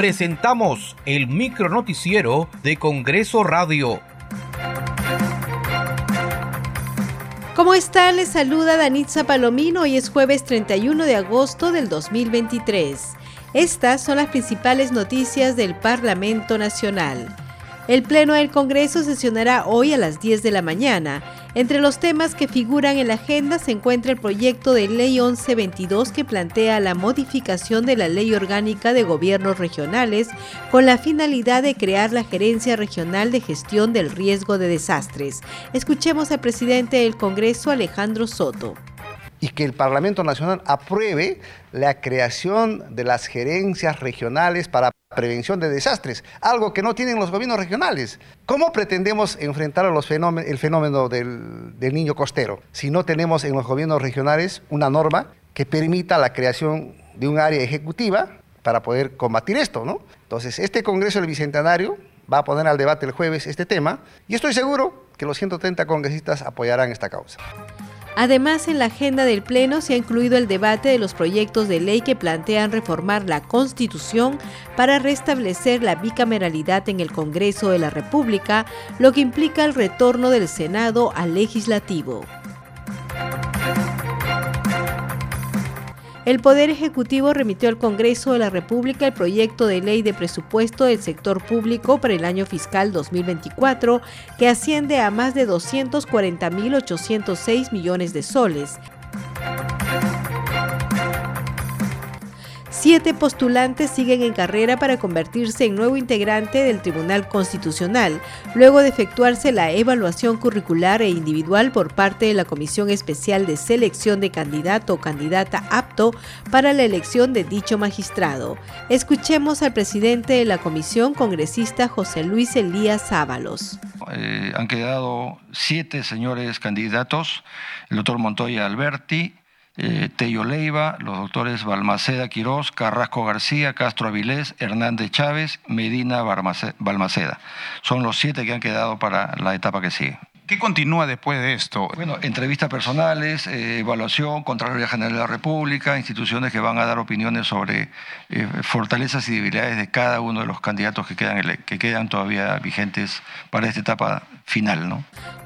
presentamos el micronoticiero de Congreso Radio. ¿Cómo están? Les saluda Danitza Palomino. Hoy es jueves 31 de agosto del 2023. Estas son las principales noticias del Parlamento Nacional. El Pleno del Congreso sesionará hoy a las 10 de la mañana. Entre los temas que figuran en la agenda se encuentra el proyecto de Ley 1122 que plantea la modificación de la Ley Orgánica de Gobiernos Regionales con la finalidad de crear la Gerencia Regional de Gestión del Riesgo de Desastres. Escuchemos al presidente del Congreso, Alejandro Soto y que el Parlamento Nacional apruebe la creación de las gerencias regionales para prevención de desastres, algo que no tienen los gobiernos regionales. ¿Cómo pretendemos enfrentar el fenómeno del, niño costero si no tenemos en los gobiernos regionales una norma que permita la creación de un área ejecutiva para poder combatir esto? Entonces, este Congreso del Bicentenario va a poner al debate el jueves este tema y estoy seguro que los 130 congresistas apoyarán esta causa. Además, en la agenda del Pleno se ha incluido el debate de los proyectos de ley que plantean reformar la Constitución para restablecer la bicameralidad en el Congreso de la República, lo que implica el retorno del Senado al legislativo. El Poder Ejecutivo remitió al Congreso de la República el proyecto de ley de presupuesto del sector público para el año fiscal 2024, que asciende a más de 240.806 millones de soles. Siete postulantes siguen en carrera para convertirse en nuevo integrante del Tribunal Constitucional, luego de efectuarse la evaluación curricular e individual por parte de la Comisión Especial de Selección de Candidato o Candidata apto para la elección de dicho magistrado. Escuchemos al presidente de la comisión, congresista José Luis Elías Ábalos. Eh, han quedado siete señores candidatos, el doctor Montoya Alberti, eh, Tello Leiva, los doctores Balmaceda Quirós, Carrasco García, Castro Avilés, Hernández Chávez, Medina Balmaceda. Son los siete que han quedado para la etapa que sigue. ¿Qué continúa después de esto? Bueno, entrevistas personales, eh, evaluación, Contraloría General de la República, instituciones que van a dar opiniones sobre eh, fortalezas y debilidades de cada uno de los candidatos que quedan, que quedan todavía vigentes para esta etapa final. ¿no?